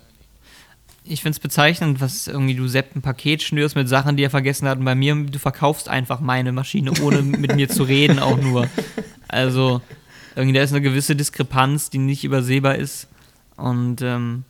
Ich finde es bezeichnend, was irgendwie du Sepp ein Paket schnürst mit Sachen, die er vergessen hat. Und bei mir, du verkaufst einfach meine Maschine, ohne mit mir zu reden, auch nur. Also, irgendwie, da ist eine gewisse Diskrepanz, die nicht übersehbar ist. Und ähm,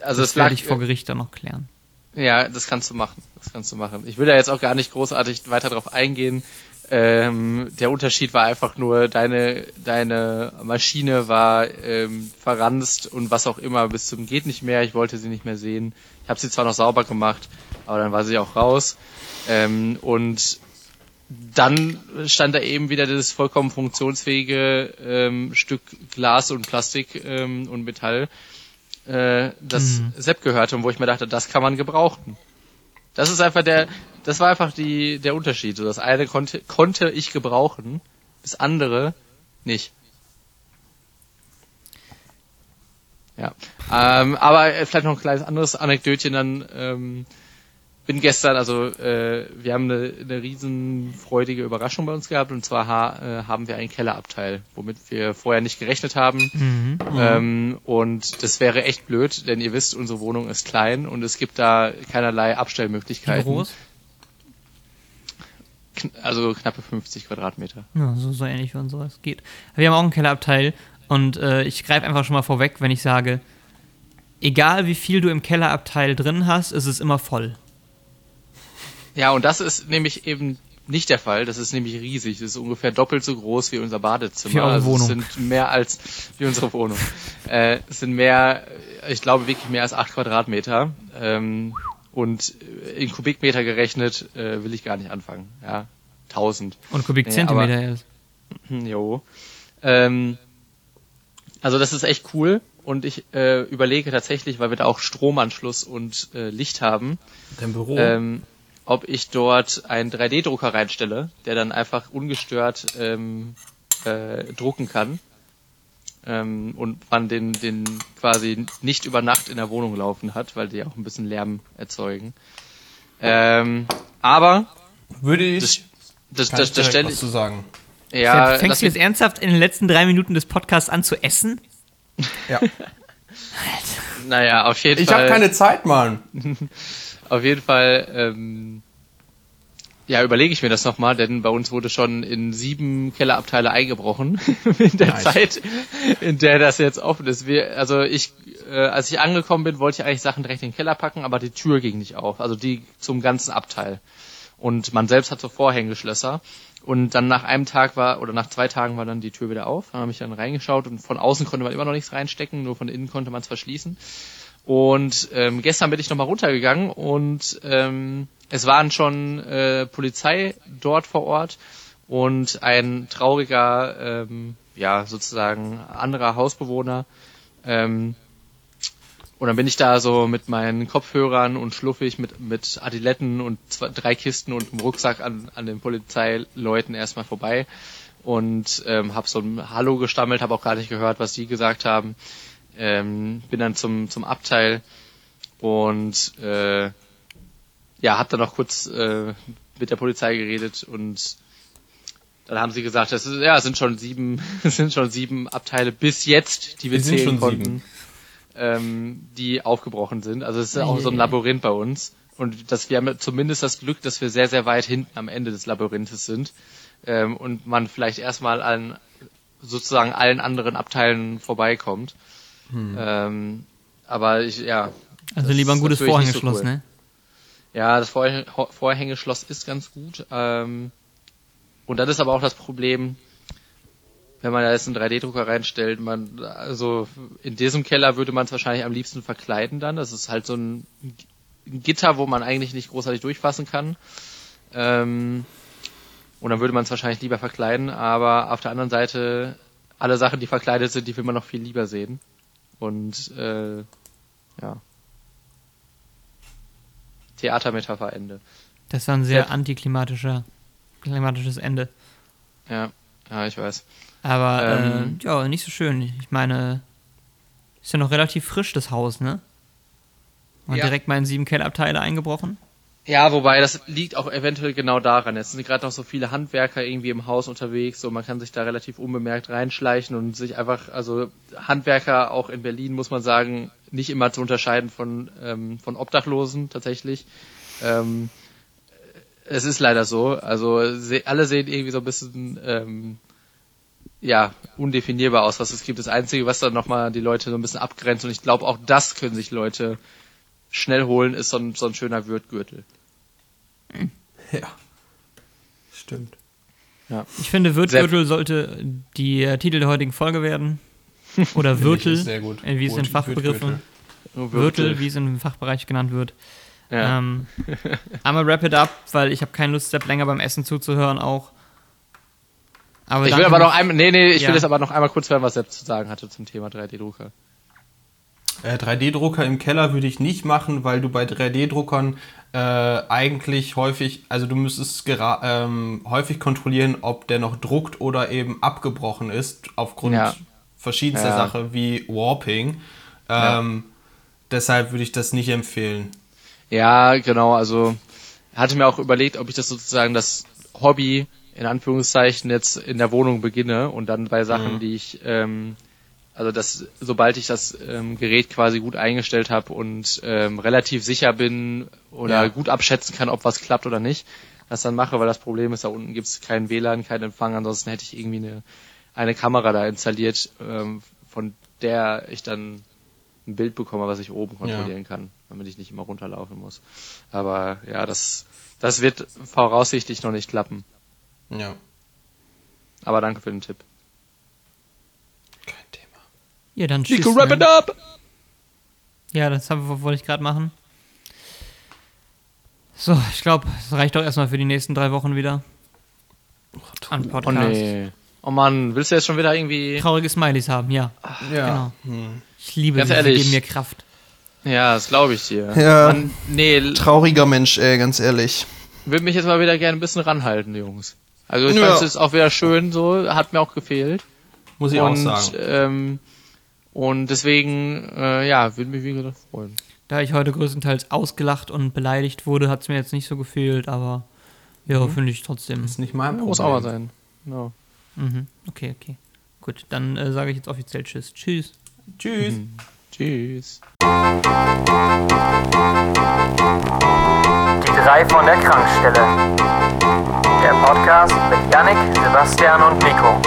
Also das werde ich vor Gericht dann noch klären. Ja, das kannst du machen. Das kannst du machen. Ich will da jetzt auch gar nicht großartig weiter drauf eingehen. Ähm, der Unterschied war einfach nur, deine, deine Maschine war ähm, verranzt und was auch immer bis zum geht nicht mehr. Ich wollte sie nicht mehr sehen. Ich habe sie zwar noch sauber gemacht, aber dann war sie auch raus. Ähm, und dann stand da eben wieder dieses vollkommen funktionsfähige ähm, Stück Glas und Plastik ähm, und Metall, äh, das Sepp gehörte und wo ich mir dachte, das kann man gebrauchen. Das ist einfach der, das war einfach die, der Unterschied. So, das eine konnte, konnte ich gebrauchen, das andere nicht. Ja, ähm, aber äh, vielleicht noch ein kleines anderes Anekdötchen dann. Ähm, bin gestern, also äh, wir haben eine, eine riesenfreudige Überraschung bei uns gehabt und zwar ha äh, haben wir einen Kellerabteil, womit wir vorher nicht gerechnet haben. Mhm. Ähm, und das wäre echt blöd, denn ihr wisst, unsere Wohnung ist klein und es gibt da keinerlei Wie Abstellmöglichkeiten. groß? Also knappe 50 Quadratmeter. Ja, so, so ähnlich wie unseres geht. Wir haben auch einen Kellerabteil und äh, ich greife einfach schon mal vorweg, wenn ich sage, egal wie viel du im Kellerabteil drin hast, ist es immer voll. Ja, und das ist nämlich eben nicht der Fall. Das ist nämlich riesig. Das ist ungefähr doppelt so groß wie unser Badezimmer. Wie also Wohnung. sind mehr als wie unsere Wohnung. äh, es sind mehr, ich glaube wirklich mehr als acht Quadratmeter. Ähm, und in Kubikmeter gerechnet äh, will ich gar nicht anfangen. Ja, 1000. Und Kubikzentimeter erst. Hm, Jo. Ähm, also das ist echt cool und ich äh, überlege tatsächlich, weil wir da auch Stromanschluss und äh, Licht haben, Dein Büro. ähm, ob ich dort einen 3D-Drucker reinstelle, der dann einfach ungestört ähm, äh, drucken kann ähm, und man den, den quasi nicht über Nacht in der Wohnung laufen hat, weil die auch ein bisschen Lärm erzeugen. Ähm, aber Würde ich. das, das, das, ich das stelle ich. zu sagen. Ja, Fängst du jetzt ernsthaft in den letzten drei Minuten des Podcasts an zu essen? Ja. Naja, auf jeden Ich Fall. habe keine Zeit, Mann. Auf jeden Fall, ähm, ja, überlege ich mir das nochmal, denn bei uns wurde schon in sieben Kellerabteile eingebrochen in der Nice. Zeit, in der das jetzt offen ist. Wir, also ich, äh, als ich angekommen bin, wollte ich eigentlich Sachen direkt in den Keller packen, aber die Tür ging nicht auf, also die zum ganzen Abteil. Und man selbst hat so Vorhängeschlösser. Und dann nach einem Tag war, oder nach zwei Tagen war dann die Tür wieder auf. Dann habe ich dann reingeschaut und von außen konnte man immer noch nichts reinstecken, nur von innen konnte man es verschließen. Und ähm, gestern bin ich nochmal runtergegangen und ähm, es waren schon äh, Polizei dort vor Ort und ein trauriger, ähm, ja, sozusagen anderer Hausbewohner. Ähm, und dann bin ich da so mit meinen Kopfhörern und schluffig mit, mit Adiletten und zwei, drei Kisten und einem Rucksack an, an den Polizeileuten erstmal vorbei und ähm, habe so ein Hallo gestammelt, habe auch gar nicht gehört, was die gesagt haben. Ähm, bin dann zum, zum Abteil und äh, ja, hab dann noch kurz äh, mit der Polizei geredet und dann haben sie gesagt, das ist, ja, es sind schon sieben, es sind schon sieben Abteile bis jetzt, die wir Wir sind zählen schon konnten, sieben. ähm, die aufgebrochen sind. Also es ist auch so ein Labyrinth bei uns. Und dass wir haben zumindest das Glück, dass wir sehr, sehr weit hinten am Ende des Labyrinthes sind. ähm, und man vielleicht erstmal an sozusagen allen anderen Abteilen vorbeikommt. Ähm, aber ich, ja. Also lieber ein gutes nicht so Vorhängeschloss, cool. ne? Ja, das Vorhäng Vorhängeschloss ist ganz gut. Ähm, und das ist aber auch das Problem, wenn man da jetzt einen 3D-Drucker reinstellt, man, also in diesem Keller würde man es wahrscheinlich am liebsten verkleiden dann. Das ist halt so ein, ein Gitter, wo man eigentlich nicht großartig durchfassen kann. Ähm, und dann würde man es wahrscheinlich lieber verkleiden, aber auf der anderen Seite, alle Sachen, die verkleidet sind, die will man noch viel lieber sehen. Und äh, ja. Theatermetapher Ende. Das war ein sehr Ja. antiklimatischer, klimatisches Ende. Ja, ja, ich weiß. Aber ähm, Ähm. ja, nicht so schön. Ich meine, ist ja noch relativ frisch das Haus, ne? Und Ja. direkt mal in sieben Kellerabteile eingebrochen. Ja, wobei das liegt auch eventuell genau daran. Es sind gerade noch so viele Handwerker irgendwie im Haus unterwegs, so man kann sich da relativ unbemerkt reinschleichen und sich einfach, also Handwerker auch in Berlin muss man sagen, nicht immer zu unterscheiden von ähm, von Obdachlosen tatsächlich. Ähm, es ist leider so. Also alle sehen irgendwie so ein bisschen ähm, ja undefinierbar aus, was es gibt. Das Einzige, was dann nochmal die Leute so ein bisschen abgrenzt und ich glaube auch das können sich Leute schnell holen, ist so ein, so ein schöner Würtgürtel. Ja. Stimmt. Ich finde, Wirtgürtel sollte die äh, Titel der heutigen Folge werden. Oder äh, wie es in Fachbegriffen. Wirtel, wie es im Fachbereich genannt wird. Ja. Ähm, einmal wrap it up, weil ich habe keine Lust, Sepp länger beim Essen zuzuhören auch. Aber ich will aber noch einmal, nee, nee, ich Ja. will jetzt aber noch einmal kurz hören, was Sepp zu sagen hatte zum Thema 3D-Drucker. Äh, 3D-Drucker im Keller würde ich nicht machen, weil du bei 3D-Druckern äh, eigentlich häufig, also du müsstest ähm, häufig kontrollieren, ob der noch druckt oder eben abgebrochen ist, aufgrund Ja. verschiedenster Ja. Sachen wie Warping. Ja. Ähm, Deshalb würde ich das nicht empfehlen. Ja, genau, also hatte mir auch überlegt, ob ich das sozusagen das Hobby in Anführungszeichen jetzt in der Wohnung beginne und dann bei Sachen, die ich, ähm, also das, sobald ich das ähm, Gerät quasi gut eingestellt habe und ähm, relativ sicher bin oder Ja. gut abschätzen kann, ob was klappt oder nicht, das dann mache, weil das Problem ist, da unten gibt es keinen WLAN, keinen Empfang, ansonsten hätte ich irgendwie eine, eine Kamera da installiert, ähm, von der ich dann ein Bild bekomme, was ich oben kontrollieren kann, damit ich nicht immer runterlaufen muss. Aber ja, das, das wird voraussichtlich noch nicht klappen. Ja, Aber danke für den Tipp. Ja, dann tschüss. wrap it up! Ja, das hab- wollte ich gerade machen. So, ich glaube, es reicht doch erstmal für die nächsten drei Wochen wieder. An Oh Podcast. nee. Oh Mann, willst du jetzt schon wieder irgendwie... Traurige Smileys haben, ja. Ja. Ich liebe Ganz sie, sie ehrlich. geben mir Kraft. Ja, das glaube ich dir. Ja. Mann, nee, Trauriger Mensch, ey, ganz ehrlich. würde mich jetzt mal wieder gerne ein bisschen ranhalten, Jungs. Also ich Ja. fand es jetzt auch wieder schön so, hat mir auch gefehlt. Muss ich auch und, sagen. Ähm, und deswegen, äh, ja, würde mich wie gesagt freuen. Da ich heute größtenteils ausgelacht und beleidigt wurde, hat es mir jetzt nicht so gefehlt, aber ja, Mhm. finde ich trotzdem. ist nicht mein Problem. Muss auch mal sein. Genau. Mhm. Okay, okay. Gut, dann äh, sage ich jetzt offiziell Tschüss. Tschüss. Tschüss. Tschüss. Die drei von der Krankstelle. Der Podcast mit Yannick, Sebastian und Nico.